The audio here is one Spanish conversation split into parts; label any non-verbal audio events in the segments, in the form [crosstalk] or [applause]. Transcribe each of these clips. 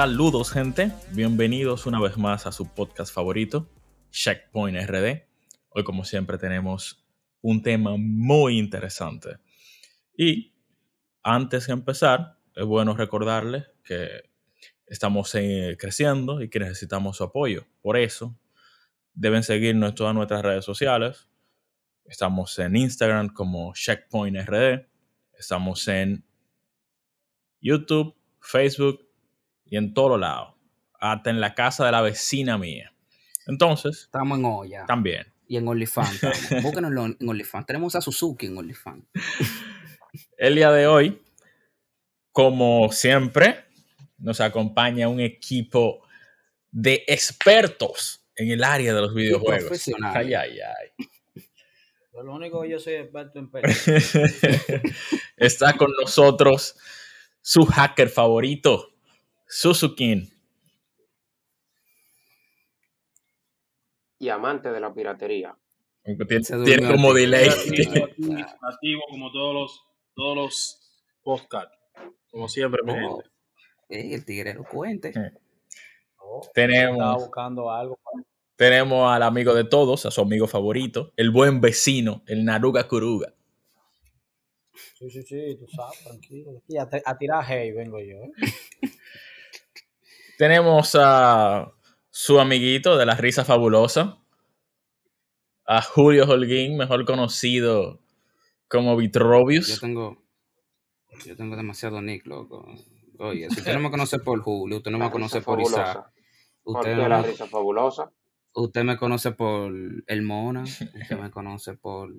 Saludos gente, bienvenidos una vez más a su podcast favorito, Checkpoint RD. Hoy como siempre tenemos un tema muy interesante. Y antes de empezar, es bueno recordarles que estamos eh, creciendo y que necesitamos su apoyo. Por eso, deben seguirnos en todas nuestras redes sociales. Estamos en Instagram como Checkpoint RD. Estamos en YouTube, Facebook y en todos lados. Hasta en la casa de la vecina mía. Entonces. Estamos en olla. También. Y en OnlyFans. [laughs] Búsquenos en OnlyFans. Tenemos a Suzuki en OnlyFans. [laughs] El día de hoy, como siempre, nos acompaña un equipo de expertos en el área de los videojuegos. Profesionales. Ay, ay, ay. lo único que yo soy experto en [laughs] Está con nosotros su hacker favorito, Suzuki. Y amante de la piratería. Tiene, tiene como delay. Nativo, [laughs] como todos los, todos los podcasts. Como siempre, mi Oh, el tigre lo cuente. Tenemos, Estaba buscando algo. tenemos al amigo de todos, a su amigo favorito, el buen vecino, el Naruga Kuruga. Sí, sí, sí, tú sabes, tranquilo. Y [laughs] a, a tirar hey vengo yo. ¿eh? [laughs] Tenemos a su amiguito de la risa fabulosa, a Julio Holguín, mejor conocido como Yo Vitrovius. tengo, yo tengo demasiado nick, loco. Oye, si usted no me conoce por Julio, usted no me La conoce risa por Isaac, fabulosa. ¿Por usted, no la me- risa fabulosa? usted me conoce por El Mona, usted me conoce por...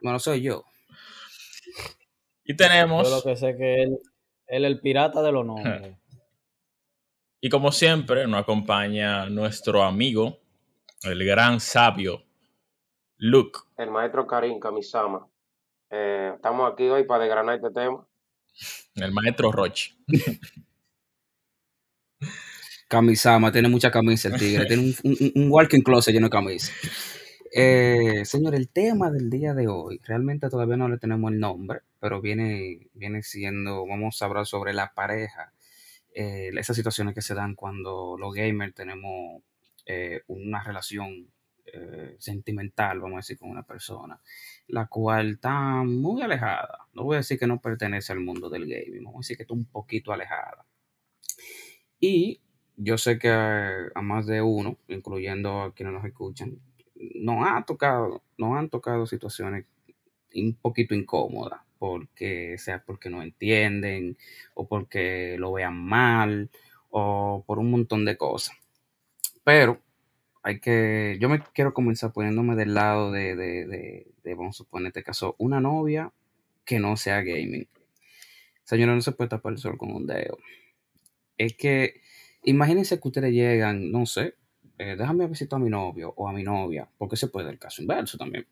Bueno, soy yo. Y Yo tenemos, lo que sé que él, él es el pirata de los [laughs] nombres. Y como siempre, nos acompaña nuestro amigo, el gran sabio, Luke. El maestro Karim Kamisama. Eh, estamos aquí hoy para desgranar este tema. El maestro Roche. [laughs] Camisama, tiene mucha camisa el tigre, tiene un, un- un walking closet lleno de camisa. Eh, señor, el tema del día de hoy, realmente todavía no le tenemos el nombre, pero viene, viene siendo, vamos a hablar sobre la pareja, eh, esas situaciones que se dan cuando los gamers tenemos eh, una relación eh, sentimental, vamos a decir, con una persona, la cual está muy alejada. No voy a decir que no pertenece al mundo del gaming, vamos a decir que está un poquito alejada. Y yo sé que a, más de uno, incluyendo a quienes nos escuchan, nos ha tocado, nos han tocado situaciones un poquito incómodas, porque sea porque no entienden, o porque lo vean mal, o por un montón de cosas. Pero hay que, yo me quiero comenzar poniéndome del lado de, de, de, vamos a suponer en este caso, una novia que no sea gaming. Señora, no se puede tapar el sol con un dedo. Es que imagínense que ustedes llegan, no sé, eh, déjame visitar a mi novio o a mi novia, porque se puede el caso inverso también.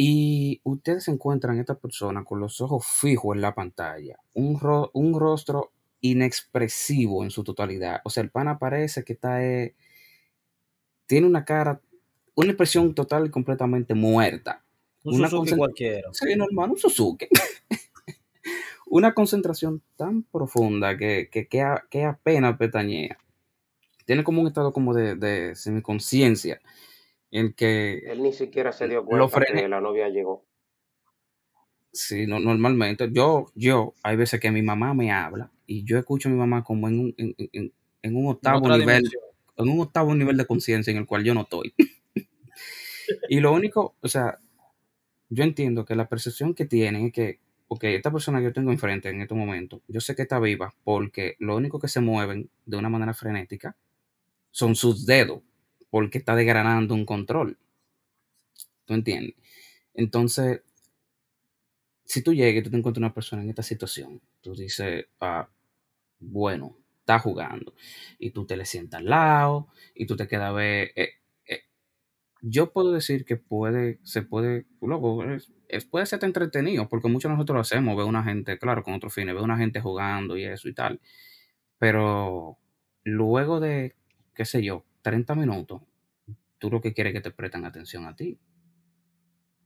Y ustedes encuentran a esta persona con los ojos fijos en la pantalla, un, ro- un rostro inexpresivo en su totalidad. O sea, el pana parece que está, eh, tiene una cara, una expresión total y completamente muerta. Un Una Suzuki cualquiera. Sí, normal, un Suzuki. [laughs] una concentración tan profunda que, que, que, a- que apenas pestañea. Tiene como un estado como de, de semiconciencia en que Él ni siquiera se dio Lo cuenta frené. que la novia llegó. Sí, no- normalmente. Yo, yo, hay veces que mi mamá me habla y yo escucho a mi mamá como en un, en, en- en un octavo nivel, dimensión. en un octavo nivel de conciencia en el cual yo no estoy. [laughs] y lo único, o sea, yo entiendo que la percepción que tienen es que, ok, esta persona que yo tengo enfrente en este momento, yo sé que está viva porque lo único que se mueven de una manera frenética son sus dedos, porque está desgranando un control. ¿Tú entiendes? Entonces, si tú llegas y tú te encuentras una persona en esta situación, tú dices, ah, bueno, está jugando, y tú te le sientas al lado, y tú te quedas a ver. eh, eh, yo puedo decir que puede, se puede, luego, puede ser entretenido, porque muchos de nosotros lo hacemos, ve una gente, claro, con otros fines, ve una gente jugando y eso y tal, pero luego de, qué sé yo, 30 minutos, tú lo que quieres es que te prestan atención a ti.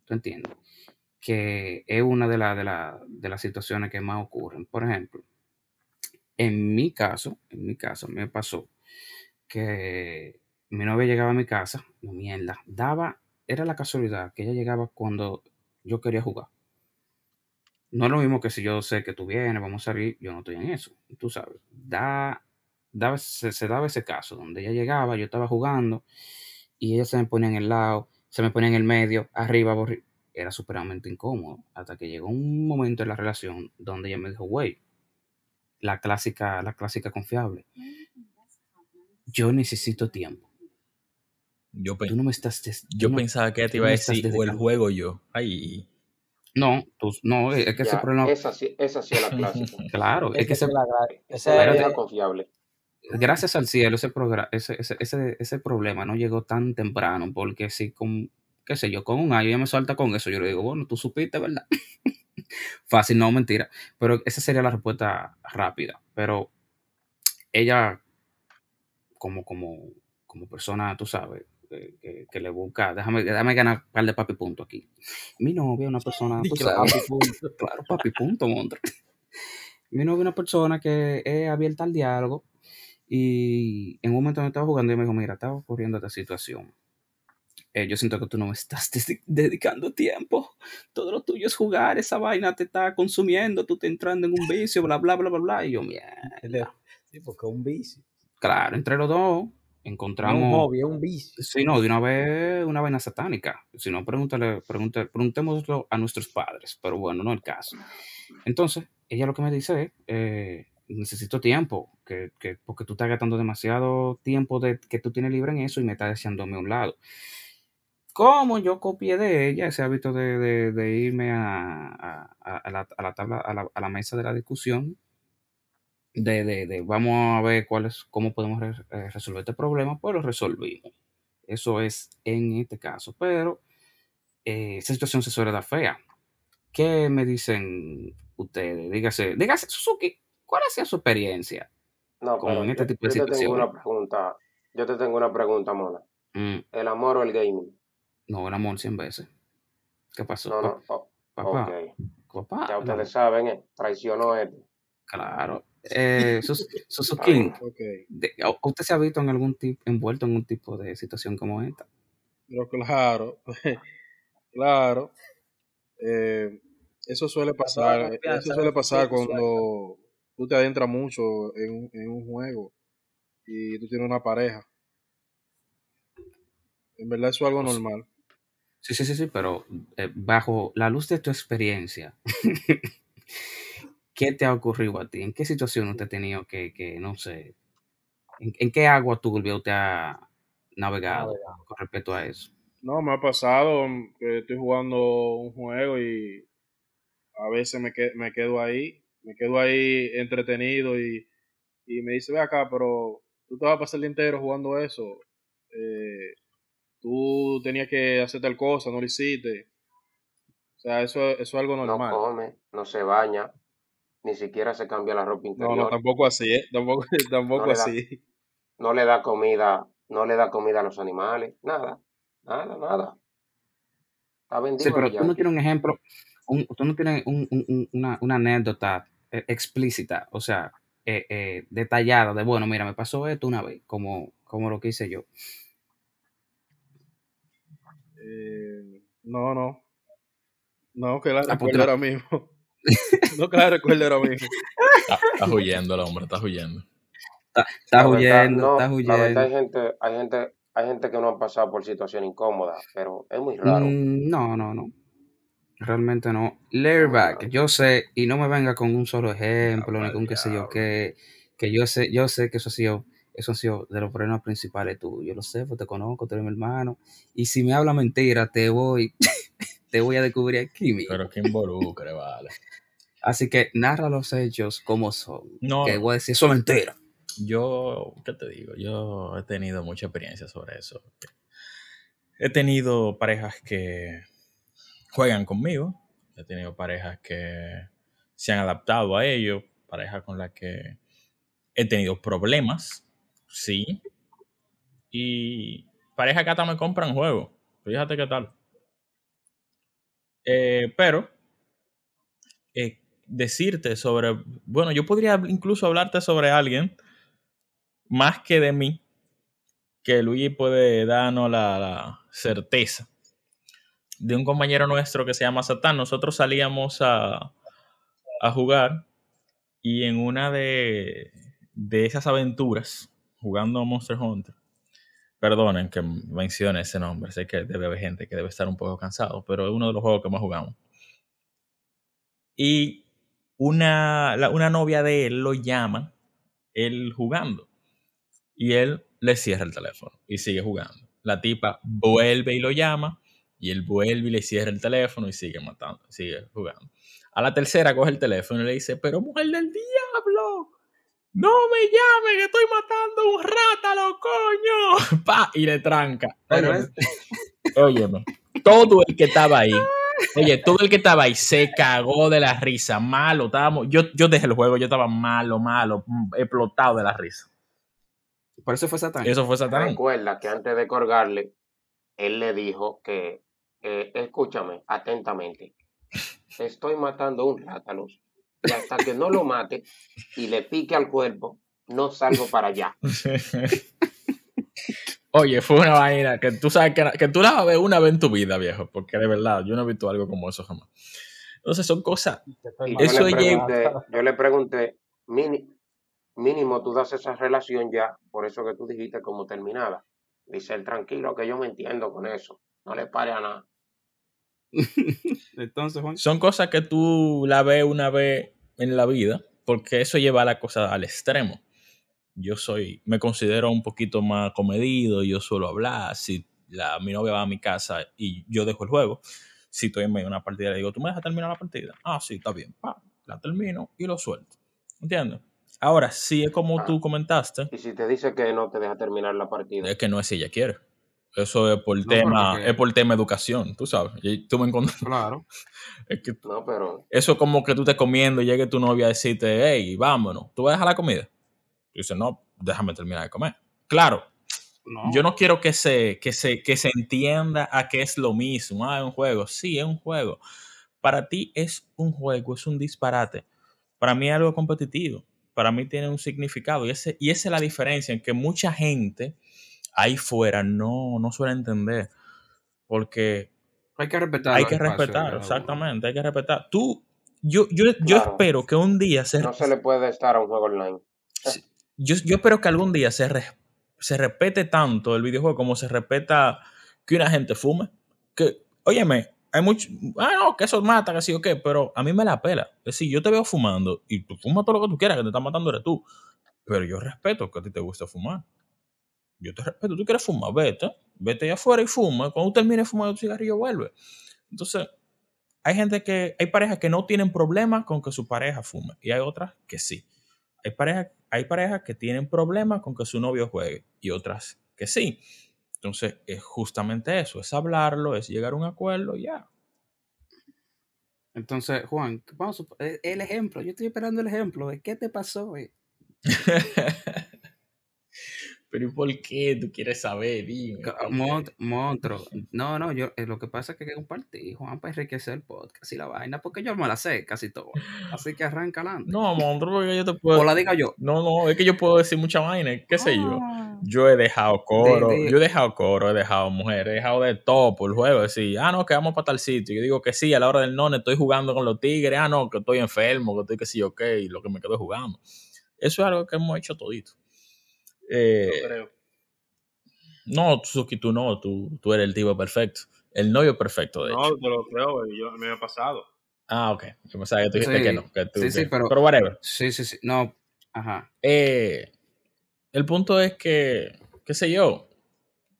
¿Tú entiendes? Que es una de, la- de, la- de las situaciones que más ocurren. Por ejemplo, En mi caso, en mi caso, me pasó que mi novia llegaba a mi casa, y mierda, daba, era la casualidad que ella llegaba cuando yo quería jugar. No es lo mismo que si yo sé que tú vienes, vamos a salir, yo no estoy en eso, tú sabes. Da, daba- se, se daba ese caso donde ella llegaba, yo estaba jugando y ella se me ponía en el lado, se me ponía en el medio, arriba, borri- era superamente incómodo, hasta que llegó un momento en la relación donde ella me dijo, güey, la clásica, la clásica confiable, yo necesito tiempo. Yo, pe- Tú no me estás... yo no, pensaba que te iba a decir, o el juego yo. Ay. No, tú, no, es que ese problema, esa sí, esa sí es la clásica. [laughs] claro, es que Esa ese, es la Esa esa vieja confiable. Gracias al cielo, ese, ese, ese, ese, ese problema no llegó tan temprano, porque si con, qué sé yo, con un año ella me suelta con eso, yo le digo, bueno, tú supiste, ¿verdad? [laughs] Fácil, no, mentira. Pero esa sería la respuesta rápida. Pero ella, como, como, como persona, tú sabes, eh, que, que le busca, déjame, déjame ganar un par de papi punto aquí. Mi novia es una persona, [laughs] tú Claro, papi punto, montre. [laughs] Mi novia es una persona que es abierta al diálogo y en un momento me estaba jugando y me dijo, mira, estaba ocurriendo esta situación. Eh, yo siento que tú no me estás [laughs] dedi- dedicando tiempo. Todo lo tuyo es jugar, esa vaina te está consumiendo, tú te entrando en un vicio, bla, bla, bla, bla, bla. Y yo, [laughs] mierda. Sí, porque es un vicio. Claro, entre los dos es un encontramos... hobby, un vicio. Sí, no, de una vez una vaina satánica. Si no, pregúntale, pregúntale, preguntémoslo a nuestros padres, pero bueno, no el caso. Entonces, ella lo que me dice es, eh, necesito tiempo, que, que- porque tú estás gastando demasiado tiempo de, que tú tienes libre en eso y me estás deseándome a un lado. Como yo copié de ella ese hábito de, de- irme a, a- a- la, a la tabla, a la, a la mesa de la discusión, de, de- vamos a ver cuál es, cómo podemos eh, resolver este problema, pues lo resolvimos. Eso es en este caso. Pero eh, esa situación se suele dar fea. ¿Qué me dicen ustedes? Dígase, dígase, Suzuki, ¿cuál ha sido su experiencia No, con pero este yo, tipo de yo te tengo una situaciones? pregunta. Yo te tengo una pregunta, Mona. Mm, ¿El amor o el gaming? no, el amor 100 veces. ¿Qué pasó? No, no. oh, papá, Ya ustedes saben, ¿eh? Traicionó este. Claro. Eh, [laughs] Sus- ¿usted se ha visto en algún tipo, envuelto en un tipo de situación como esta? pero claro, [laughs] claro. eh, eso suele pasar, eso suele pasar cuando tú te adentras mucho en, un- en un juego y tú tienes una pareja. En verdad eso es algo Pues, normal. Sí, sí, sí, sí, pero eh, bajo la luz de tu experiencia, [laughs] ¿qué te ha ocurrido a ti? ¿En qué situación usted ha tenido que, que no sé, en, en qué agua turbia usted ha navegado con respecto a eso? No, me ha pasado que estoy jugando un juego y a veces me, que- me quedo ahí, me quedo ahí entretenido y, y me dice, ve acá, pero tú te vas a pasar el día entero jugando eso. Eh, tú tenías que hacer tal cosa, no lo hiciste. O sea, eso, eso es algo No normal. come, no se baña, ni siquiera se cambia la ropa No, no, interior, tampoco así, ¿eh? Tampoco, [laughs] no tampoco da, así. no le da comida, no le da comida a los animales, nada, nada, nada. Está Sí, vendido el pero tú no tienes un ejemplo, un- tú no tienes un- un- un- una, una anécdota explícita, o sea, eh, eh, detallada de, bueno, mira, me pasó esto una vez, como, como lo que hice yo. Eh, no, no. No, que la Ah, pues recuerdo ahora mismo. [laughs] No que la recuerdo ahora mismo. Está, está huyendo el hombre, está huyendo. Está- Estás huyendo, estás no, la verdad huyendo. hay gente, hay gente, hay gente que no ha pasado por situación incómoda, pero es muy raro, Mm, no, no, no. Realmente no. Lairback, yo sé, y no me venga con un solo ejemplo, ni con qué sé yo, diablo. que, que yo sé, yo sé que eso ha sido, eso ha sido de los problemas principales tuyos. Yo lo sé, pues te conozco, tú eres mi hermano. Y si me habla mentira, te voy, [laughs] te voy a descubrir aquí mismo. Pero que involucre, vale. Así que narra los hechos como son. No, Que voy a decir, eso es mentira. yo, ¿qué te digo? Yo he tenido mucha experiencia sobre eso. He tenido parejas que juegan conmigo. He tenido parejas que se han adaptado a ello. Parejas con las que he tenido problemas. Sí. Y parejas que hasta me compran juegos. Fíjate qué tal. Eh, pero eh, decirte sobre, bueno, yo podría incluso hablarte sobre alguien más que de mí, que Luigi puede darnos la, la certeza de un compañero nuestro que se llama Satán. Nosotros salíamos a, a jugar y en una de, de esas aventuras, jugando a Monster Hunter, perdonen que mencione ese nombre, sé que debe haber gente que debe estar un poco cansado, pero es uno de los juegos que más jugamos. Y una, la- una novia de él lo llama, él jugando, y él le cierra el teléfono y sigue jugando. La tipa vuelve y lo llama, y él vuelve y le cierra el teléfono y sigue matando, sigue jugando. A la tercera coge el teléfono y le dice, pero mujer del diablo, no me llame que estoy matando un rátalo, coño. [laughs] Pa, y le tranca. Pero Óyeme, es- óyeme, todo el que estaba ahí, oye, todo el que estaba ahí se cagó de la risa, malo, estábamos, yo, yo dejé el juego, yo estaba malo, malo, mm, explotado de la risa. Por eso fue Satán. Eso fue Satán. Recuerda que antes de colgarle, él le dijo que, eh, escúchame atentamente, estoy matando un rátalos y hasta que no lo mate y le pique al cuerpo, no salgo para allá. [laughs] Oye, fue una vaina que tú sabes que, que tú la vas a ver una vez en tu vida, viejo, porque de verdad, yo no he visto algo como eso jamás. Entonces son cosas. Eso yo, le pregunté, yo le pregunté, "Mini- mínimo tú das esa relación ya, por eso que tú dijiste como terminada. Dice él, tranquilo, que yo me entiendo con eso. No le pare a nada. [laughs] Entonces, Juan, son cosas que tú la ves una vez en la vida, porque eso lleva la cosa al extremo. Yo soy, me considero un poquito más comedido, yo suelo hablar, si la, mi novia va a mi casa y yo dejo el juego, si estoy en medio de una partida, le digo, ¿tú me dejas terminar la partida? Ah, sí, está bien, pa, la termino y lo suelto. ¿Entiendes? Ahora, si es como Ah. tú comentaste, Y si te dice que no te deja terminar la partida, es que no es si ella quiere. Eso es por No, tema, porque- es por tema educación, tú sabes. Y tú me encuentras, [laughs] claro. es que no, pero eso es como que tú estés comiendo y llegue tu novia a decirte, hey, vámonos, ¿tú vas a dejar la comida? Y dices, no, déjame terminar de comer. Claro, No. yo no quiero que se, que, se, que se entienda a que es lo mismo. Ah, es un juego. Sí, es un juego. Para ti es un juego, es un disparate. Para mí es algo competitivo. Para mí tiene un significado. Y, ese, y esa es la diferencia en que mucha gente ahí fuera no, no suele entender. Porque Hay que respetar. hay que respetar, exactamente, hay que respetar. Tú, yo, yo, yo Claro. espero que un día se, no se le puede estar a un juego online. yo, yo espero que algún día se, res- se respete tanto el videojuego como se respeta que una gente fume. Que, óyeme, hay mucho, ah, no, que eso mata, que sí o qué, pero a mí me la pela. Es decir, yo te veo fumando y tú fumas todo lo que tú quieras, que te está matando eres tú. Pero yo respeto que a ti te gusta fumar. Yo te respeto, tú quieres fumar, vete, vete allá afuera y fuma. Cuando termines fumando tu cigarrillo, vuelve. Entonces, hay gente que, hay parejas que no tienen problemas con que su pareja fume y hay otras que sí. Hay parejas, hay parejas que tienen problemas con que su novio juegue y otras que sí. Entonces, es justamente eso, es hablarlo, es llegar a un acuerdo, y ya. Entonces, Juan, vamos eh, el ejemplo. Yo estoy esperando el ejemplo qué te pasó. eh. [laughs] Pero ¿y por qué tú quieres saber? Dime. Mont- Monstruo. No, no, yo eh, lo que pasa es que compartí, Juan, para enriquecer el podcast y la vaina, porque yo me la sé casi todo. Así que arranca adelante. No, monstruo, porque yo te O puedo... la diga yo. No, no, es que yo puedo decir mucha vaina, qué sé yo. Ah. Yo he dejado coro, De- de- yo he dejado coro, he dejado mujer, he dejado de todo por el juego. Decir, ah, no, que vamos para tal sitio. Yo digo que sí, a la hora del no, estoy jugando con los tigres. Ah, no, que estoy enfermo, que estoy que sí, ok, y lo que me quedo jugando. Eso es algo que hemos hecho todito. Eh, Yo creo. no, Suzuki, tú no, tú, tú eres el tipo perfecto. El novio perfecto, de hecho. No, te lo creo, baby, yo, me ha pasado. Ah, ok. Yo pensaba que tú dijiste Sí, que no. Que tú, sí, sí, que- pero- pero whatever. Sí, sí, sí. No, ajá. Eh, el punto es que, qué sé yo,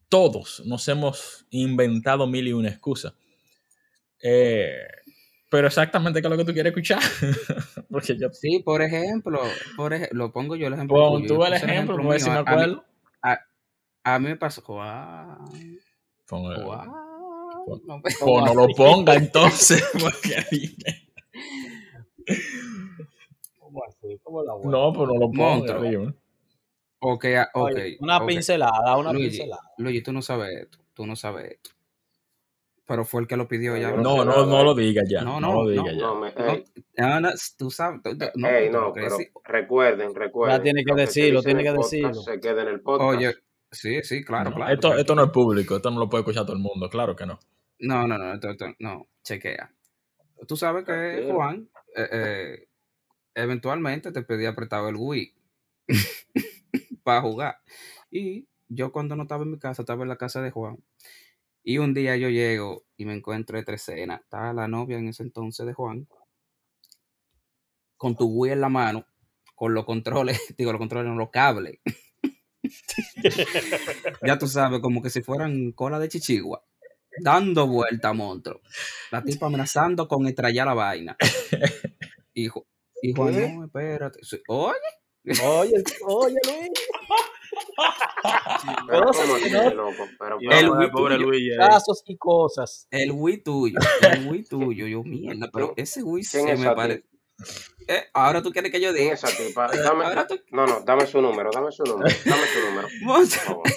todos nos hemos inventado mil y una excusas. Eh, pero exactamente qué es lo que tú quieres escuchar. [laughs] Porque yo Sí, por ejemplo, por ej- lo pongo yo el ejemplo. pon tú el ejemplo, no ver si me a- a mí- acuerdo. A mí me pasó. Juan, Pon el- pon- no me- Pues no lo ponga entonces. [laughs] porque dime. ¿Cómo así? ¿Cómo la no, pero no lo ponga. Dime. Ok, ah, ok. Oye, una ok. pincelada, una Luigi, pincelada. Luigi, tú no sabes esto, tú no sabes esto. Pero fue el que lo pidió ya. No, no, no lo digas ya. No, No, no, lo digas no, ya. No, me, no, tú sabes, no, pero recuerden, recuerden. tiene que decirlo, tiene que decirlo. Se queda en el podcast. Oye, sí, sí, claro, claro. esto, claro. esto no es público, esto no lo puede escuchar todo el mundo, claro que no. No, no, no, esto- esto- no, chequea. Tú sabes que. Juan eh, eh, eventualmente te pedía prestado el Wii [laughs] para jugar. Y yo cuando no estaba en mi casa, estaba en la casa de Juan. Y un día yo llego y me encuentro entre escenas. Estaba la novia en ese entonces de Juan, con tu Wii en la mano, con los controles, [laughs] digo, los controles, no, los cables. [laughs] ya tú sabes, como que si fueran cola de chichigua, dando vuelta, monstruo. La tipa amenazando con estrellar la vaina. Y, y no, espérate. Oye, Oye, oye, Luis. [laughs] Pero Cosas ¿cómo que así, no- loco? Pero, Y pero- El vamos a ver, Wii pobre tuyo. Luigi ahí. Casos y cosas. el Wii tuyo, el Wii tuyo, yo mierda, pero ese Wii ¿Quién se es me esa parece. Eh, ahora tú quieres que yo ¿Quién diga. tipa? Dame, tú. no, no, dame su número, dame su número, dame su número.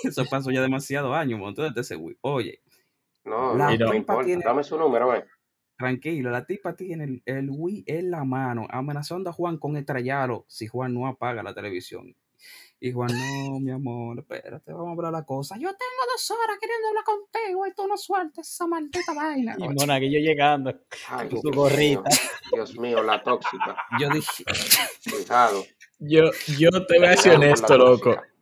Eso pasó ya demasiados años, monstruo, desde ese Wii. Oye, No, La no, importa, tiene- dame su número, ven. tranquilo, la tipa tiene el, el Wii en la mano, amenazando a Juan con estrellarlo si Juan no apaga la televisión. Y Juan, no, mi amor, espérate, vamos a hablar la cosa. Yo tengo dos horas queriendo hablar contigo y tú no sueltes esa maldita vaina. Y Monaguillo llegando. Ay, Su Dios mío, gorrita. Dios mío, la tóxica. Yo dije, Cuidado. Yo, yo te voy a con la honesto, loco. tóxica.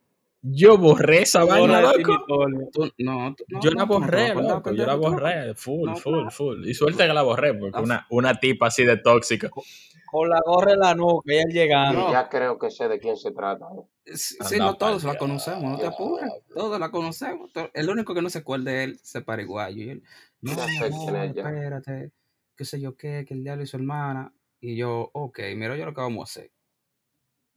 Yo borré esa vaina, loco. Tú, no, tú- no, Yo no, la borré, loco. Yo la borré. Full, No, full, full. Y suerte que la borré, porque una, una tipa así de tóxica. Con la gorra en la nuca y él Y llegando. ya creo que sé de quién se trata. ¿eh? Sí, no todos la conocemos, no te apures. Todos la conocemos. El único que no se acuerda de él se paraguayo. Y él, no, es espérate, qué sé yo qué, que el diablo y su hermana. Y yo, ok, mira yo lo que vamos a hacer.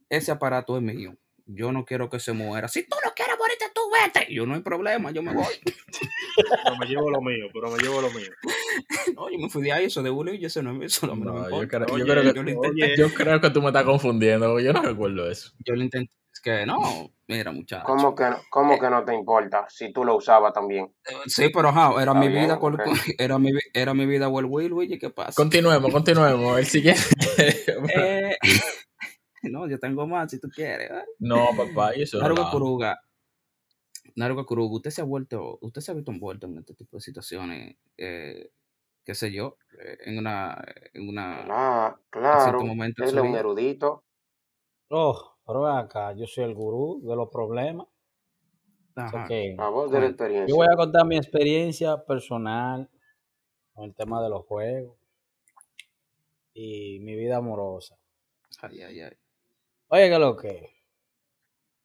Ese aparato es mío. Yo no quiero que se muera. Si tú no quieres morirte, tú vete. Yo no hay problema, yo me voy. [laughs] Pero me llevo lo mío, pero me llevo lo mío. No, yo me fui de ahí, eso de Julio y eso no, me- eso no, no me yo, creo, yo, creo que, Yo. Oye, creo que tú me estás confundiendo. Yo no recuerdo eso. Yo lo intenté. Es que no, mira, muchacho. ¿Cómo que, no- cómo que no te importa si tú lo usabas también? Sí, pero ajá, era mi bien, vida [laughs] era mi era mi vida o el Will, Luigi, ¿qué pasa? Continuemos, continuemos. El siguiente. [laughs] Eh, [laughs] no, yo tengo más si tú quieres. ¿eh? no, papá, y [laughs] eso Naruga no. Kuruga, Naruga Kuruga, usted se ha vuelto, usted se ha visto envuelto en este tipo de situaciones, eh, qué sé yo, eh, en una, en una, Claro, claro. momento Él es un erudito. Oh, pero ven acá, yo soy el gurú de los problemas. Ajá. que La voz de la Cuenta. yo voy experiencia. a contar mi experiencia personal con el tema de los juegos y mi vida amorosa. Ay, ay, ay. Oye, que lo que.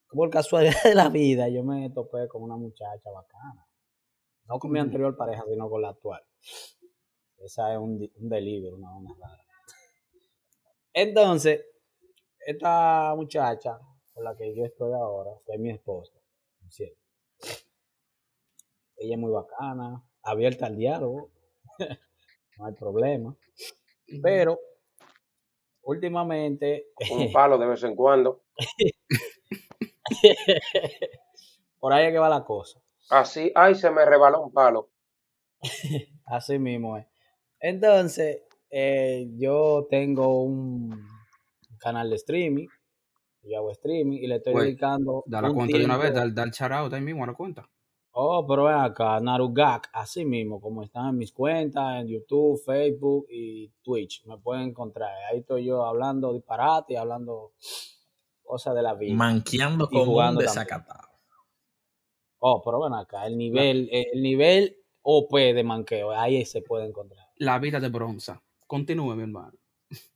Por casualidad [laughs] de la vida, yo me topé con una muchacha bacana. No con mi anterior pareja, sino con la actual. Esa es un, un delivery, una vaina rara. Entonces, esta muchacha con la que yo estoy ahora, que es mi esposa, por cierto, ella es muy bacana, abierta al diálogo, [laughs] no hay problema. Pero, últimamente, Un [laughs] palo de vez en cuando. por ahí es que va la cosa. Así, ay, se me rebaló un palo. [laughs] Así mismo es. Entonces, eh, yo tengo un canal de streaming, yo hago streaming y le estoy Güey, dedicando Da la cuenta de una vez, da, da el out ahí mismo a la cuenta. Oh, pero ven acá, Narugak, así mismo, como están en mis cuentas, en YouTube, Facebook y Twitch, me pueden encontrar. Ahí estoy yo hablando disparate y hablando cosas de la vida. Manqueando Y como un jugando también. desacatado. Oh, pero ven acá, el nivel, el nivel OP de manqueo, ahí se puede encontrar. La vida de bronza. Continúe, mi hermano.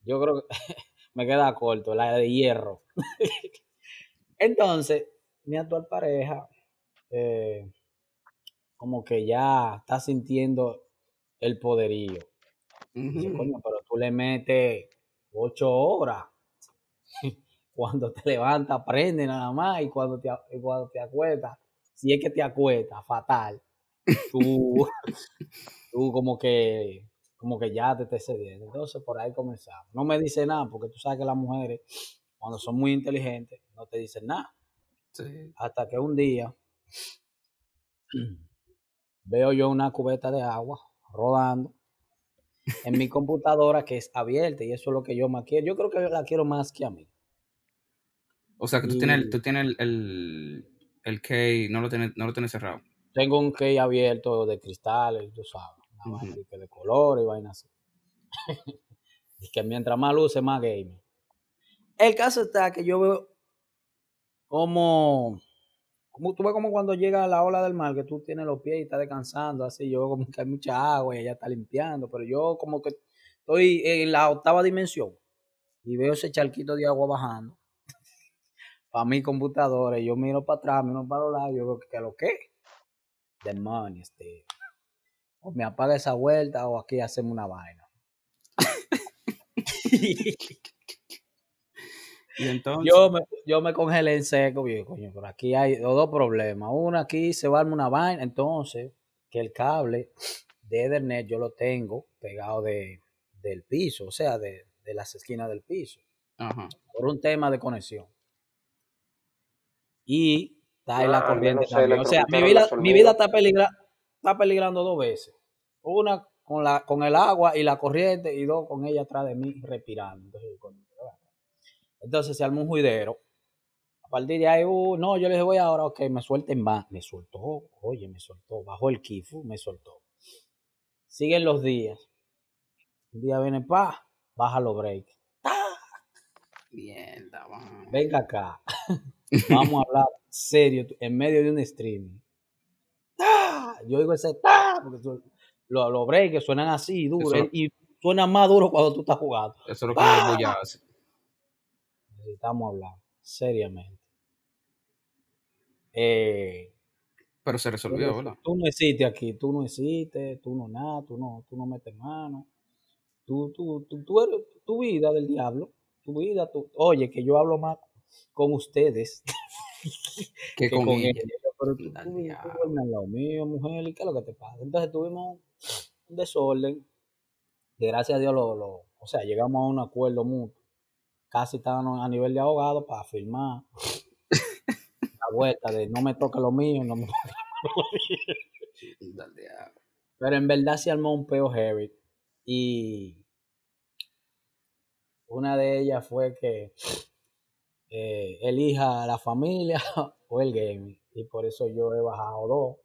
Yo creo que [laughs] me queda corto, la de hierro. [laughs] Entonces, mi actual pareja, eh, como que ya está sintiendo el poderío. Dice, coño, pero tú le metes ocho horas. [laughs] Cuando te levantas, prende nada más. Y cuando te, y cuando te acuestas, si es que te acuestas, fatal. Tú, [laughs] tú como que como que ya te estés cediendo. Entonces por ahí comenzamos. No me dice nada, porque tú sabes que las mujeres, cuando son muy inteligentes, no te dicen nada. Sí. Hasta que un día [sniffs] [sniffs] veo yo una cubeta de agua rodando en mi computadora que es abierta y eso es lo que yo más quiero. Yo creo que la quiero más que a mí. O sea, que tú tienes, tú tienes el, el, el key, no lo tienes, no lo tienes cerrado. Tengo un key abierto de cristales, tú sabes, de colores y vaina así. [laughs] y que mientras más luce, más gamer. El caso está que yo veo como, como tú ves como cuando llega la ola del mar, que tú tienes los pies y estás descansando, así, yo como que hay mucha agua y ella está limpiando, pero yo como que estoy en la octava dimensión y veo ese charquito de agua bajando [laughs] para mi computadora y yo miro para atrás, miro para los lados, yo veo que ¿qué es lo que demonios, tío. O me apaga esa vuelta o aquí hacemos una vaina. [laughs] [laughs] Y entonces, Yo me, yo me congelé en seco, viejo, coño, pero aquí hay dos problemas. Uno, aquí se va a armar una vaina, entonces, que el cable de Ethernet yo lo tengo pegado de, del piso, o sea, de, de las esquinas del piso, ajá. por un tema de conexión. Y está en Ah, la al corriente también. O sea, mi vida, mi vida está, peligra, está peligrando dos veces. Una con, la, con el agua y la corriente y dos con ella atrás de mí respirando. Entonces, bueno. Entonces se armó un juidero. A partir de ahí, uh, no, yo le dije, voy ahora, ok, me suelten más. Me soltó, oye, me soltó. Bajó el kifu, me soltó. Siguen los días. Un día viene, pa, baja los breaks. Mierda, man. Venga acá. [laughs] Vamos a hablar serio en medio de un streaming. ¡Ah! Yo digo ese ¡ah! porque los, breaks suenan así, duros, Eso- y suenan más duros cuando tú estás jugando. Eso es lo que la bulla hace. Necesitamos hablar seriamente. Eh, Pero se tú, resolvió, no, ¿verdad? tú no existes aquí, tú no existes, tú no nada, tú no, tú no metes mano. Tú, tú, tú, tú eres tu vida del diablo, tu vida, tu, oye, que yo hablo más con ustedes Que que con con ella. ella. Pero tú, tú, tú al lado mío, mujer, ¿y qué es lo que te pasa? Entonces tuvimos un desorden, que gracias a Dios lo, lo- o sea, llegamos a un acuerdo mutuo. Casi estábamos a nivel de abogado para firmar [laughs] la vuelta de no me toque lo mío, no me toque lo mío. Pero en verdad se armó un peo heavy. Y una de ellas fue que eh, elija la familia [laughs] o el gaming. Y por eso yo he bajado dos.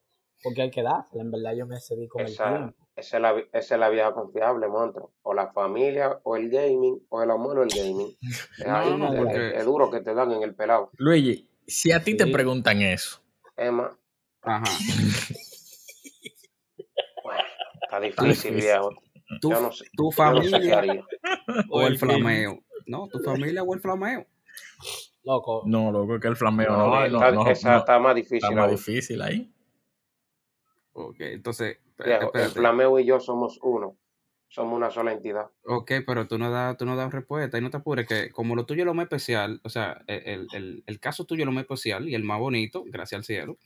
Porque hay que dársela. En verdad yo me cedí con el tiempo. Esa, es la, esa es la vieja confiable, monstruo. O la familia, o el gaming, o el amor o el gaming. [laughs] Es No, ahí, no, es- porque- es, es duro que te dan en el pelado. Luigi, si a ti te preguntan eso, Emma, Ajá. [laughs] bueno, está difícil, viejo. Tu, Yo no sé, tu no sé familia haría. o el flameo. No, tu familia o el flameo. Loco. no, loco, que el flameo No, no, no, está- no, esa no, está más está difícil más aún. difícil ahí. Ok, entonces, espérate, Viejo, el espérate. Flameo y yo somos uno. Somos una sola entidad. Ok, pero tú no das, tú no das respuesta y no te apures, que como lo tuyo es lo más especial, o sea, el, el, el- el caso tuyo es lo más especial y el más bonito, gracias al cielo,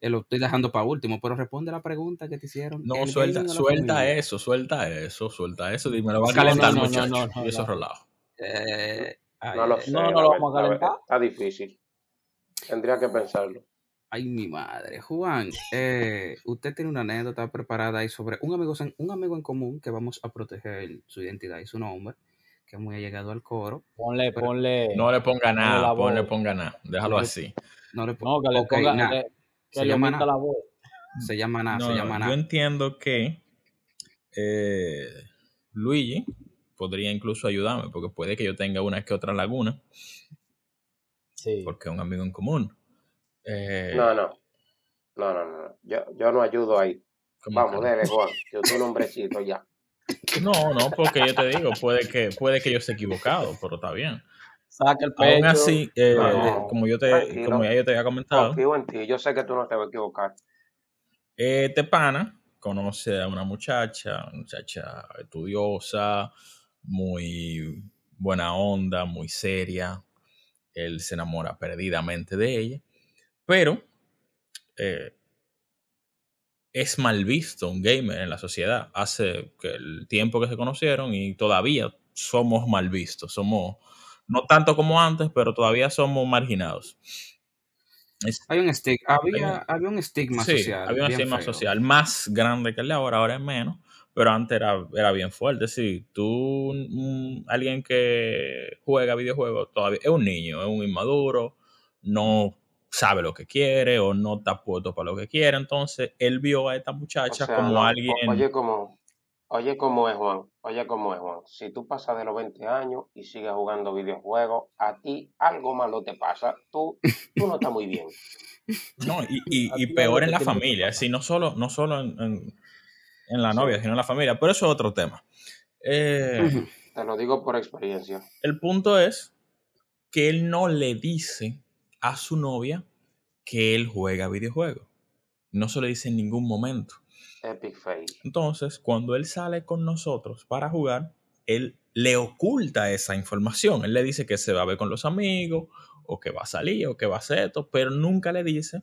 eh, lo estoy dejando para último, pero responde la pregunta que te hicieron. No, ¿el suelta, suelta familia? eso, suelta eso, suelta eso. Dime, lo va a no, calentar, no, no, muchacho. no, no, y eso es no. Eh, No lo sé. No, no lo vamos a calentar. Está difícil. Tendría que pensarlo. Ay, mi madre. Juan, eh, usted tiene una anécdota preparada ahí sobre un amigo, en- un amigo en común que vamos a proteger su identidad y su nombre, que es muy allegado al coro. Ponle, Pero- ponle. No le ponga nada, ponle ponga nada. Déjalo No le- así. No, le po- No, que le ok, ponga. nah, que- se le llama la voz. se llama nada, No, se no, llama yo nada. entiendo que eh, Luigi podría incluso ayudarme, porque puede que yo tenga una que otra laguna, Sí. porque es un amigo en común. Eh, No, no. No, no, no. Yo, yo no ayudo ahí. ¿cómo Vamos, que dele, Juan. [laughs] Yo tu nombrecito ya. No, no, porque yo te digo, puede que, puede que yo esté equivocado, pero está bien. Saca el pecho. Aún así, eh, No, como yo te, tranquilo. como ya yo te había comentado, Confío en ti. Yo sé que tú no te vas a equivocar. eh, este pana conoce a una muchacha, muchacha estudiosa, muy buena onda, muy seria. Él se enamora perdidamente de ella, pero eh, es mal visto un gamer en la sociedad. Hace que el tiempo que se conocieron y todavía somos mal vistos. Somos, no tanto como antes, pero todavía somos marginados. Es- Hay un estigma, Hay había, había un estigma sí, social. había un estigma feo. social más grande que el de ahora, ahora es menos, pero antes era, era bien fuerte. Sí, tú, alguien que juega videojuegos todavía es un niño, es un inmaduro, no sabe lo que quiere o no está puesto para lo que quiere. Entonces, él vio a esta O muchacha sea, como alguien. oye como, oye cómo es Juan, oye cómo es Juan. Si tú pasas de los 20 años y sigues jugando videojuegos, a ti algo malo te pasa. Tú, tú no estás muy bien. No, y, y- peor en la familia, sí, no solo, no solo en, en- en la Sí, novia, sino en la familia, pero eso es otro tema. Eh, te lo digo por experiencia. el punto es que él no le dice a su novia que él juega videojuegos. No se lo dice en ningún momento. Epic fail. Entonces, cuando él sale con nosotros para jugar, él le oculta esa información. Él le dice que se va a ver con los amigos, o que va a salir, o que va a hacer esto, pero nunca le dice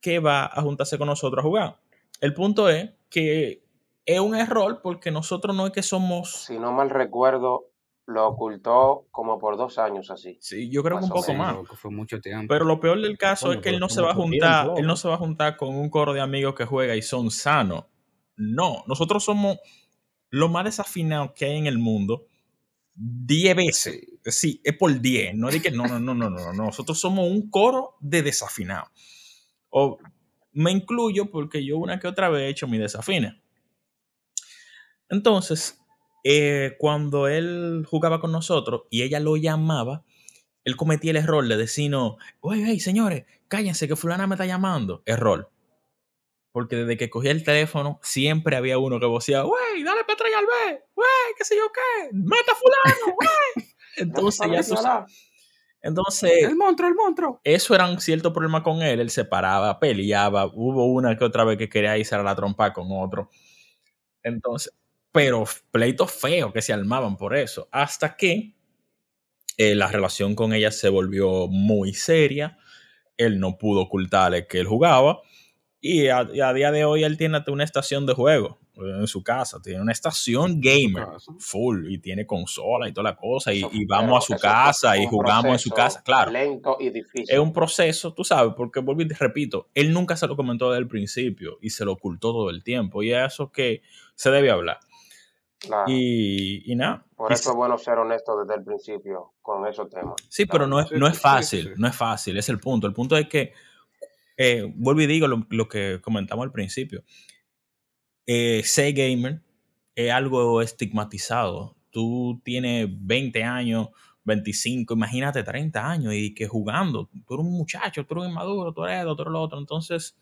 que va a juntarse con nosotros a jugar. El punto es que es un error porque nosotros no es que somos, Si no mal recuerdo, lo ocultó como por dos años así. sí, yo creo que un poco Sí, más. fue mucho tiempo. Pero lo peor del caso es que él no se va a juntar, tiempo, él no se va a juntar con un coro de amigos que juega y son sanos. No, nosotros somos lo más desafinado que hay en el mundo 10 veces. Sí. Es por 10. No que no, no, no, no, no, no. Nosotros somos un coro de desafinado. O me incluyo porque yo una que otra vez he hecho mi desafine. Entonces, eh, cuando él jugaba con nosotros y ella lo llamaba, él cometía el error de decirnos, oye, hey, señores, cállense que fulana me está llamando. Error. Porque desde que cogía el teléfono, siempre había uno que vocía, wey, dale para atrás al B, wey, qué sé yo qué, mata a fulano, [laughs] wey. Entonces, ya tú. Entonces, El monstruo, el monstruo. eso era un cierto problema con él. Él se paraba, peleaba. Hubo una que otra vez que quería irse a la trompa con otro. Entonces, pero pleitos feos que se armaban por eso. Hasta que eh, la relación con ella se volvió muy seria. Él no pudo ocultarle que él jugaba. Y a, y a día de hoy él tiene hasta una estación de juego en su casa. Tiene una estación gamer full y tiene consola y toda la cosa. Y, y vamos a su casa y jugamos en su casa. Claro Lento y difícil. es un proceso, tú sabes, porque vuelvo y te repito, él nunca se lo comentó desde el principio y se lo ocultó todo el tiempo. Y es eso que se debe hablar. Claro. Y, y nada. Por Y eso es bueno ser honesto desde el principio con esos temas. Sí, pero no es, Sí, no es fácil, sí, sí. no es fácil, es el punto. El punto es que, eh, vuelvo y digo lo, lo que comentamos al principio, eh, ser gamer es algo estigmatizado. Tú tienes 20 años, 25, imagínate 30 años y que jugando, tú eres un muchacho, tú eres un inmaduro, tú eres esto, tú eres lo otro. Entonces,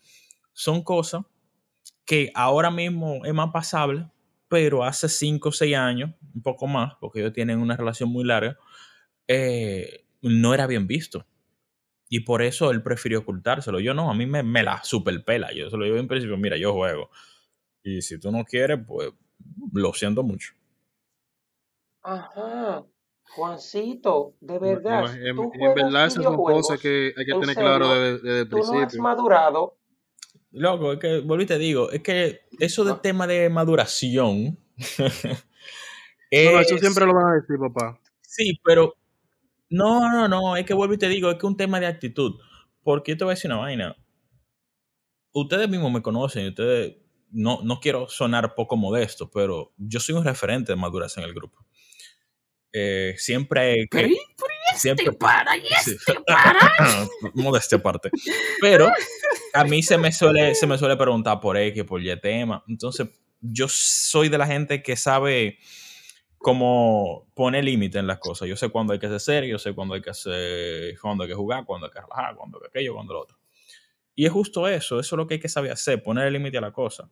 son cosas que ahora mismo es más pasable, pero hace 5 o 6 años, un poco más, porque ellos tienen una relación muy larga, eh, no era bien visto. Y por eso él prefirió ocultárselo. Yo no, a mí me, me la superpela. Yo se lo digo en principio, mira, yo juego. Y si tú no quieres, pues lo siento mucho. Ajá. Juancito, de verdad, en- tú en verdad, esas son cosas que hay que ¿En tener serio? claro desde, desde el Tú no has principio. madurado. Loco, es que, volví y te digo, es que eso del No. tema de maduración No, no, eso es- siempre lo van a decir, papá. Sí, pero no, no, no, es que vuelvo y te digo, es que es un tema de actitud. Porque yo te voy a decir una vaina. Ustedes mismos me conocen, y ustedes, no, no quiero sonar poco modesto, pero yo soy un referente de madurez en el grupo. Eh, siempre que, ¿y por este siempre para? ¿Y Sí. este para? [laughs] modestia aparte. Pero a mí se me suele, se me suele preguntar por X, por Y tema. Entonces, yo soy de la gente que sabe cómo poner límite en las cosas. Yo sé cuándo hay que ser serio, yo sé cuándo hay que hacer, cuándo hay que jugar, cuándo hay que relajar, cuándo hay que aquello, cuándo lo otro. Y es justo eso, eso es lo que hay que saber hacer, poner el límite a la cosa.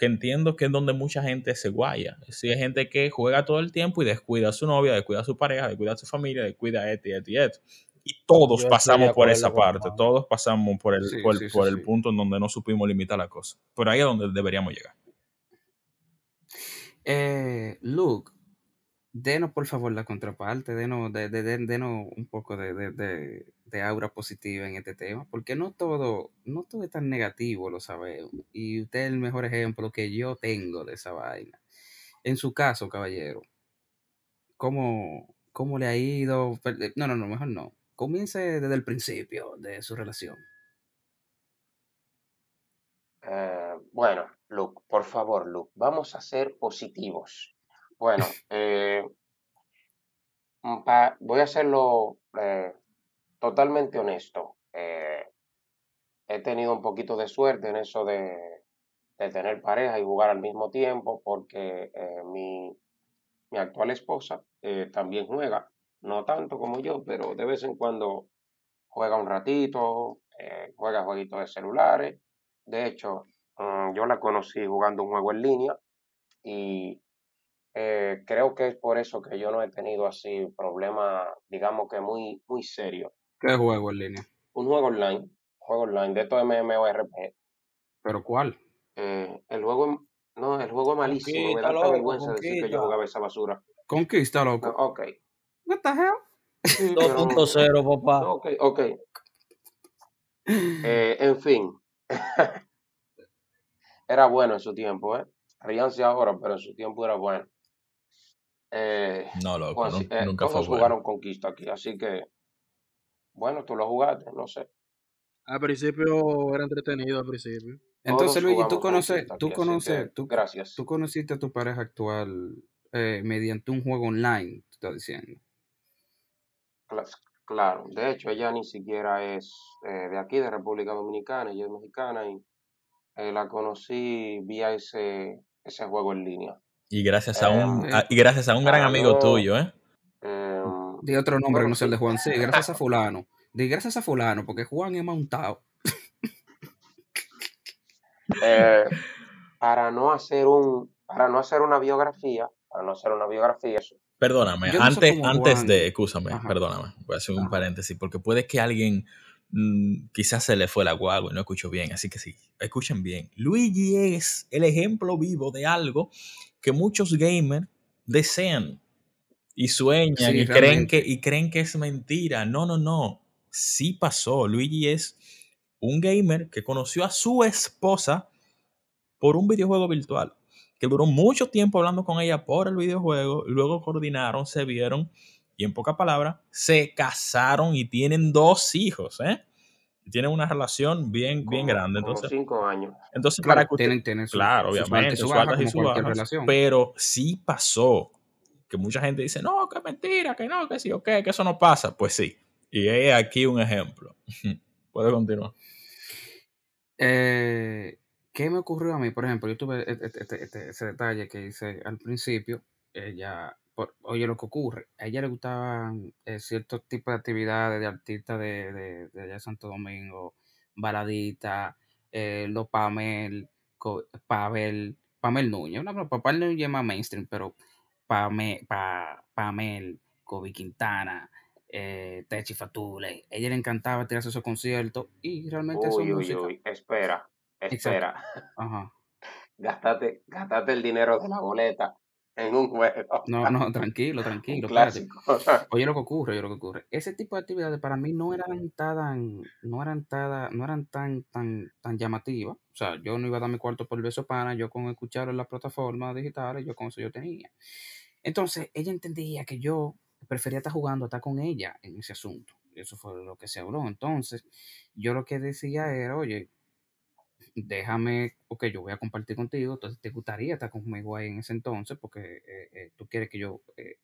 Que entiendo que es donde mucha gente se guaya. Si hay gente que juega todo el tiempo y descuida a su novia, descuida a su pareja, descuida a su familia, descuida a esto y esto y esto. Y todos Yo pasamos por esa parte, todos pasamos por el, Sí, por, sí, sí, por el sí. punto en donde no supimos limitar la cosa. Pero ahí es donde deberíamos llegar. Eh, Luke, denos por favor la contraparte, denos, de, de- de- denos un poco de, de- aura positiva en este tema, porque no todo, no todo es tan negativo, lo sabemos. Y usted es el mejor ejemplo que yo tengo de esa vaina. En su caso, caballero, ¿cómo, cómo le ha ido? Per- eh, No, no, no, mejor no. Comience desde el principio de su relación. Eh, bueno, Luke, por favor, Luke, vamos a ser positivos. Bueno, eh, mm, voy a hacerlo eh, totalmente honesto. Eh, he tenido un poquito de suerte en eso de, de tener pareja y jugar al mismo tiempo porque eh, mi, mi actual esposa eh, también juega, no tanto como yo, pero de vez en cuando juega un ratito, eh, juega jueguitos de celulares. De hecho, mm, yo la conocí jugando un juego en línea y eh, creo que es por eso que yo no he tenido así problemas, digamos que muy, muy serios. ¿Qué juego en línea? Un juego online, juego online de estos MMORPG. ¿Pero cuál? Eh, el juego, no, el juego es malísimo, me Conquista, da hasta loco, vergüenza decir que yo jugaba esa basura. Conquista, No, loco. ok, What the hell? sí, [laughs] pero, 2.0, papá. ok, ok. Eh, en fin, [laughs] era bueno en su tiempo, ¿eh? Ríanse ahora, pero en su tiempo era bueno. Eh, No, loco, bueno, nu- sí, eh, nunca fue todos bueno. jugaron Conquista aquí, así que, bueno, tú lo jugaste, no sé. Al principio era entretenido, al principio. Entonces, Luigi, tú conoces, tú aquí, así que, conoces, tú, gracias. tú conociste a tu pareja actual eh, mediante un juego online, te estás diciendo. Cla- Claro, de hecho ella ni siquiera es eh, de aquí, de República Dominicana, ella es mexicana y eh, la conocí vía ese, ese juego en línea. Y gracias a un, Em, a- y gracias a un gran amigo tuyo, ¿eh? em, Di otro nombre que no sea el de Juan. Sí, gracias a fulano. Di gracias a fulano, porque Juan es montado. eh, para no hacer un, para no hacer una biografía, para no hacer una biografía, eso, Perdóname, no antes, antes Juan. de, escúchame, Ajá, perdóname, voy a hacer un ajá. paréntesis, porque puede que alguien mm, quizás se le fue la guagua y no escuchó bien, así que sí, escuchen bien. Luigi es el ejemplo vivo de algo que muchos gamers desean y sueñan Sí, y creen, que, y creen que es mentira. No, no, no, sí pasó. Luigi es un gamer que conoció a su esposa por un videojuego virtual, que duró mucho tiempo hablando con ella por el videojuego, luego coordinaron, se vieron y en pocas palabras se casaron y tienen dos hijos, ¿eh? Tienen una relación bien, bien como, grande. como Entonces, cinco años. entonces para Claro, que usted, tienen, tienen su- claro, sus obviamente, sus altas y como sus bajas, relación. pero sí pasó. Que mucha gente dice, no, que mentira, que no, que sí, ok, que eso no pasa. Pues sí. Y es aquí un ejemplo. [laughs] Puede continuar. Eh, ¿Qué me ocurrió a mí? Por ejemplo, yo tuve este- este- este- este- ese detalle que hice al principio. Ella, por- oye, lo que ocurre, a ella le gustaban eh, ciertos tipos de actividades de artistas de, de, de allá de Santo Domingo, baladita, eh, los Pamel, Co- Pavel, Pamel Núñez. No, Papel Núñez más mainstream, pero Pame, pa, Pamel, Kobe Quintana, eh, Techi Fatule. A ella le encantaba tirarse esos conciertos y realmente eso es Uy, uy, música. uy, espera, Exacto. espera. Ajá. [laughs] Gástate el dinero de la boleta en un juego. [laughs] No, no, tranquilo, tranquilo. [laughs] Oye lo que ocurre, oye lo que ocurre. Ese tipo de actividades para mí no eran tan, no eran tan, no eran tan, tan, tan llamativas. O sea, yo no iba a dar mi cuarto por el beso pana, yo con escucharlo en las plataformas digitales, yo con eso yo tenía. Entonces, ella entendía que yo prefería estar jugando, estar con ella en ese asunto. Eso fue lo que se habló. Entonces, yo lo que decía era, oye, déjame, ok, yo voy a compartir contigo, entonces te gustaría estar conmigo ahí en ese entonces, porque eh, eh, tú quieres que yo eh,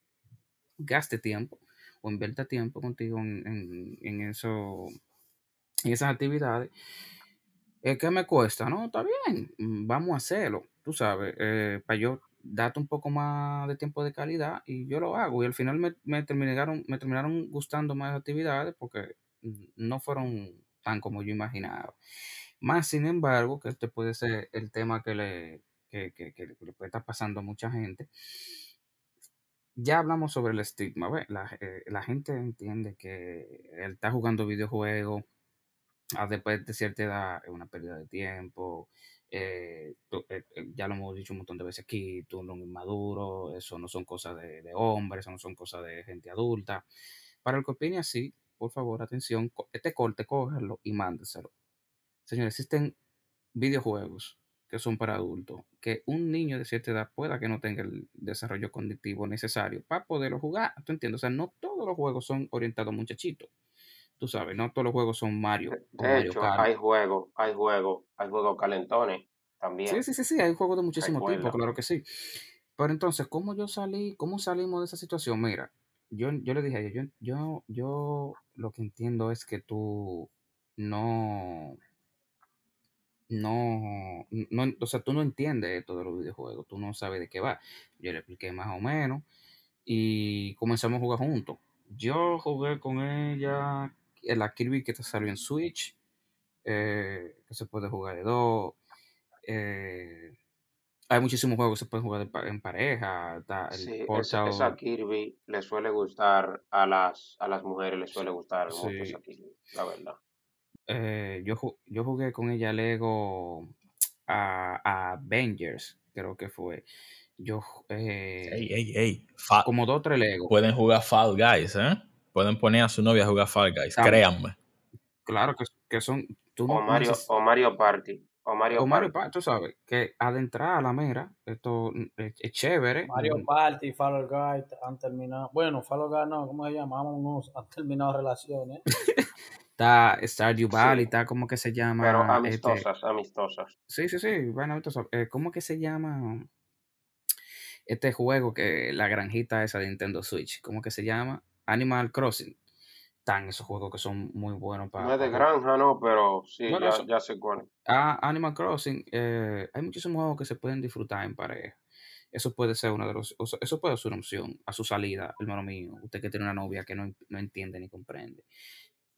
gaste tiempo o invierta tiempo contigo en, en, en eso, en esas actividades. ¿Qué me cuesta? No, está bien, mm, vamos a hacerlo, tú sabes, eh, para yo darte un poco más de tiempo de calidad y yo lo hago. Y al final me, me terminaron, me terminaron gustando más actividades porque mm, no fueron tan como yo imaginaba. Más sin embargo, que este puede ser el tema que le, que, que- que le puede estar pasando a mucha gente. Ya hablamos sobre el estigma. La, eh, la gente entiende que el estar jugando videojuegos a después de cierta edad es una pérdida de tiempo. eh, tú- eh, ya lo hemos dicho un montón de veces aquí, tú un inmaduro, eso no son cosas de, de hombres, eso no son cosas de gente adulta. Para el que opine así, por favor, atención, este corte, cógelo y mándeselo. Señores, existen videojuegos que son para adultos, que un niño de cierta edad pueda que no tenga el desarrollo cognitivo necesario para poderlo jugar. ¿Tú entiendes? O sea, no todos los juegos son orientados a muchachitos. Tú sabes, no todos los juegos son Mario De, Mario hecho, Kart. hay juegos, hay juegos, hay juegos calentones Sí, también. sí, sí, sí, hay juegos de muchísimo tipo, Recuerda. claro que sí. Pero entonces, ¿cómo yo salí? ¿Cómo salimos de esa situación? Mira, yo, yo le dije a ella, yo, yo, yo lo que entiendo es que tú no, no, no, o sea, tú no entiendes esto de los videojuegos, tú no sabes de qué va. Yo le expliqué más o menos y comenzamos a jugar juntos. Yo jugué con ella la Kirby que te salió en Switch, eh, que se puede jugar de dos. eh, hay muchísimos juegos que se pueden jugar de en pareja. Está el Sí, esa, Kirby le suele gustar a las, a las mujeres, le suele gustar mucho esa Kirby, la verdad. Eh, yo, yo jugué con ella Lego a, a Avengers, creo que fue. Yo, eh, Ey, ey, ey. Fa- como dos o tres Lego. pueden jugar Fall Guys, ¿eh? Pueden poner a su novia a jugar Fall Guys, créanme. claro que, que son. Tú O no Mario, o Mario Party, o Mario o Mario Party. Party, tú sabes, que adentrar a la mera, esto es, es chévere. Mario mm, Party, Fall Guys han terminado. Bueno, Fall Guys no, ¿cómo se llama? Vámonos, han terminado relaciones. [laughs] Está Stardew Valley, Sí, está como que se pero llama este. amistosas, amistosas. Sí, sí, sí, bueno, so- eh, ¿cómo que se llama este juego que la granjita esa de Nintendo Switch? ¿Cómo que se llama? Animal Crossing. Están esos juegos que son muy buenos No para es de granja, no, pero sí, Bueno, ya, eso, ya sé cuál. ah, Animal Crossing, eh, hay muchísimos juegos que se pueden disfrutar en pareja. Eso puede ser una de los, eso puede ser una opción a su salida, hermano mío. Usted que tiene una novia que no, no entiende ni comprende.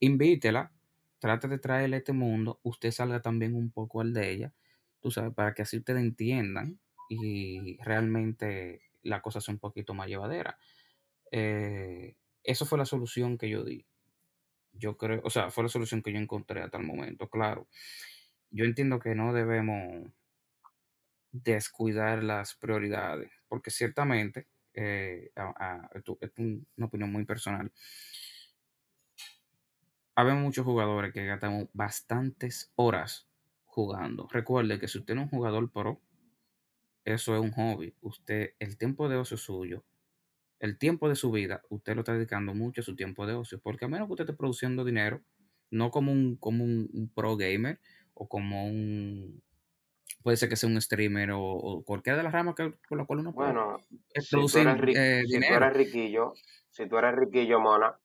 Invítela, trate de traerle a este mundo, usted salga también un poco al de ella, tú sabes, para que así ustedes entiendan y realmente la cosa sea un poquito más llevadera. Eh, eso fue la solución que yo di. Yo creo, o sea, fue la solución que yo encontré hasta el momento, claro. Yo entiendo que no debemos descuidar las prioridades, porque ciertamente, eh, es una opinión muy personal, habemos muchos jugadores que gastamos bastantes horas jugando. Recuerde que si usted no es un jugador pro, eso es un hobby. Usted, el tiempo de ocio suyo, el tiempo de su vida, usted lo está dedicando mucho a su tiempo de ocio, porque a menos que usted esté produciendo dinero, no como un, como un, un pro gamer o como un, puede ser que sea un streamer o, o cualquiera de las ramas que, por la cual uno puede Bueno, eh, si tú producir eres ri- eh, si tú eres riquillo, si tú eres riquillo, mona,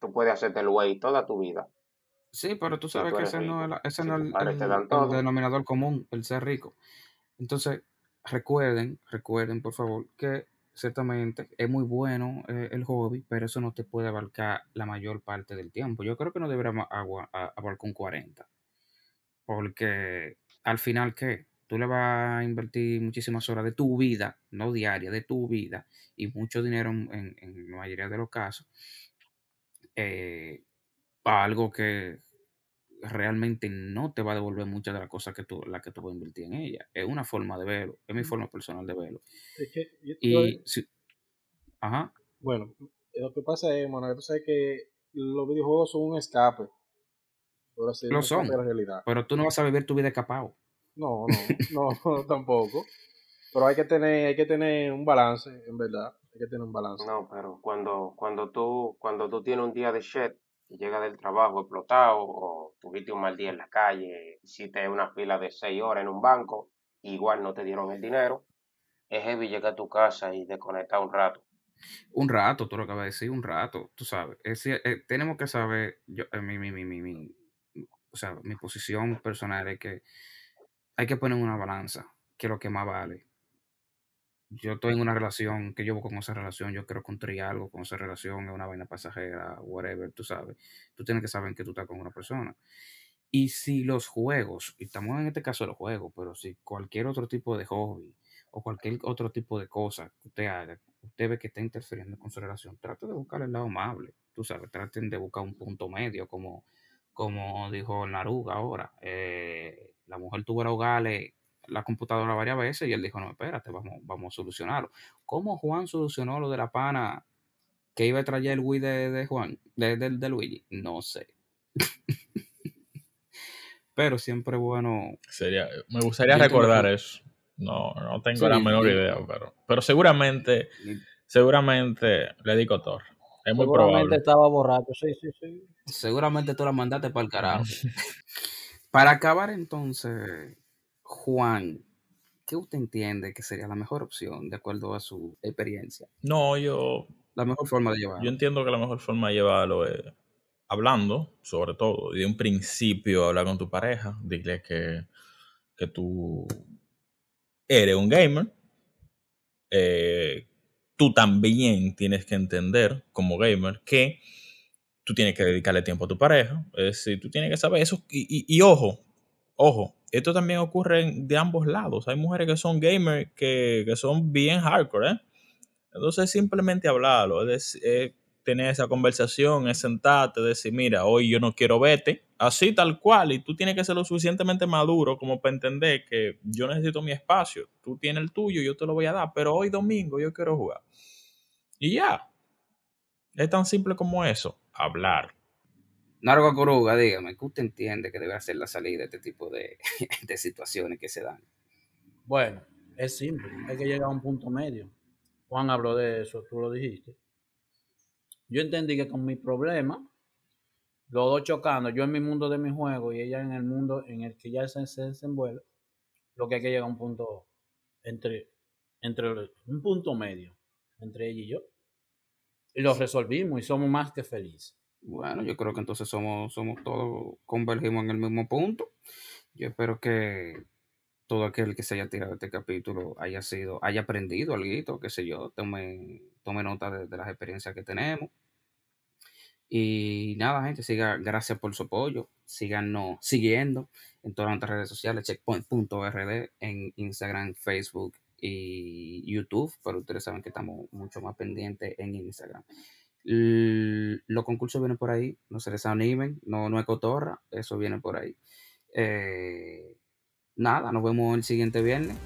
tú puedes hacerte el güey toda tu vida. Sí, pero tú sabes tú que ese no es, rico. la- ese Si no es tus el, denominador común, el ser rico. Entonces, recuerden, recuerden por favor que ciertamente es muy bueno eh, el hobby, pero eso no te puede abarcar la mayor parte del tiempo. Yo creo que no debería ma- agua- a- abarcar un 40, porque al final, ¿qué? Tú le vas a invertir muchísimas horas de tu vida, no diaria, de tu vida, y mucho dinero en- en la mayoría de los casos, eh, a algo que realmente no te va a devolver muchas de las cosas que tú, las que tú invertir en ella. Es una forma de verlo, es mi forma personal de verlo. Es que yo- yo- Y si, ajá, bueno, lo que pasa es, mano, que tú sabes que los videojuegos son un escape. Ahora sí, lo un escape son, la realidad. pero tú no vas a vivir tu vida escapado. No, no, no, [laughs] tampoco. Pero hay que tener, hay que tener un balance, en verdad. Hay que tener un balance. No, pero cuando, cuando tú, cuando tú tienes un día de shit y llegas del trabajo explotado o tuviste un mal día en la calle, hiciste una fila de seis horas en un banco, igual no te dieron el dinero, es heavy llegar a tu casa y desconectar un rato. Un rato, tú lo acabas de decir, un rato, tú sabes. Es eh, tenemos que saber, yo, eh, mi, mi, mi, mi, mi- o sea, mi posición personal es que hay que poner una balanza, que es lo que más vale. Yo estoy en una relación, que yo con esa relación, yo quiero construir algo con esa relación, es una vaina pasajera, whatever, tú sabes. Tú tienes que saber que tú estás con una persona. Y si los juegos, y estamos en este caso de los juegos, pero si cualquier otro tipo de hobby o cualquier otro tipo de cosa que usted haga, usted ve que está interfiriendo con su relación, trate de buscar el lado amable. Tú sabes, traten de buscar un punto medio, como, como dijo Naruga ahora. Eh, la mujer tuvo que la computadora varias veces y él dijo, no, espérate, vamos, vamos a solucionarlo. ¿Cómo Juan solucionó lo de la pana que iba a traer el Wii de, de Juan, de, de- de Luigi? No sé. [laughs] Pero siempre bueno. Sería, me gustaría recordar eso. No, no tengo Sí, la menor sí. idea, pero, pero seguramente, seguramente le di cotor. Es muy Seguramente probable. estaba borracho, sí, sí, sí. Seguramente tú la mandaste para el carajo. [laughs] para acabar entonces, Juan, ¿qué usted entiende que sería la mejor opción de acuerdo a su experiencia? No, yo, La mejor forma de llevarlo. yo entiendo que la mejor forma de llevarlo es hablando, sobre todo, y de un principio hablar con tu pareja, dile que, que tú eres un gamer, eh, tú también tienes que entender como gamer que tú tienes que dedicarle tiempo a tu pareja, es decir, tú tienes que saber eso, y, y- y ojo, ojo, esto también ocurre de ambos lados, hay mujeres que son gamers que, que son bien hardcore, ¿eh? Entonces simplemente hablarlo, es, es tener esa conversación, es sentarte, decir, mira, hoy yo no quiero verte, así tal cual, y tú tienes que ser lo suficientemente maduro como para entender que yo necesito mi espacio, tú tienes el tuyo, yo te lo voy a dar, pero hoy domingo yo quiero jugar. Y ya, es tan simple como eso, hablar. Nargo Coruga, dígame, ¿qué usted entiende que debe hacer la salida de este tipo de, [laughs] de situaciones que se dan? Bueno, es simple, hay que llegar a un punto medio. Juan habló de eso, tú lo dijiste. Yo entendí que con mi problema, los dos chocando, yo en mi mundo de mi juego y ella en el mundo en el que ya se, se desenvuelve, lo que hay que llegar a un punto entre, entre un punto medio entre ella y yo. Y lo resolvimos y somos más que felices. Bueno, yo creo que entonces somos, somos todos, convergimos en el mismo punto. Yo espero que todo aquel que se haya tirado este capítulo haya sido, haya aprendido algo, qué sé yo, tome, tome nota de, de las experiencias que tenemos. Y nada, gente, siga, gracias por su apoyo. Síganos siguiendo en todas nuestras redes sociales, checkpoint.rd, en Instagram, Facebook y YouTube, pero ustedes saben que estamos mucho más pendientes en Instagram. Los concursos vienen por ahí, no se desanimen, no, no es cotorra, eso viene por ahí. Eh, nada, nos vemos el siguiente viernes.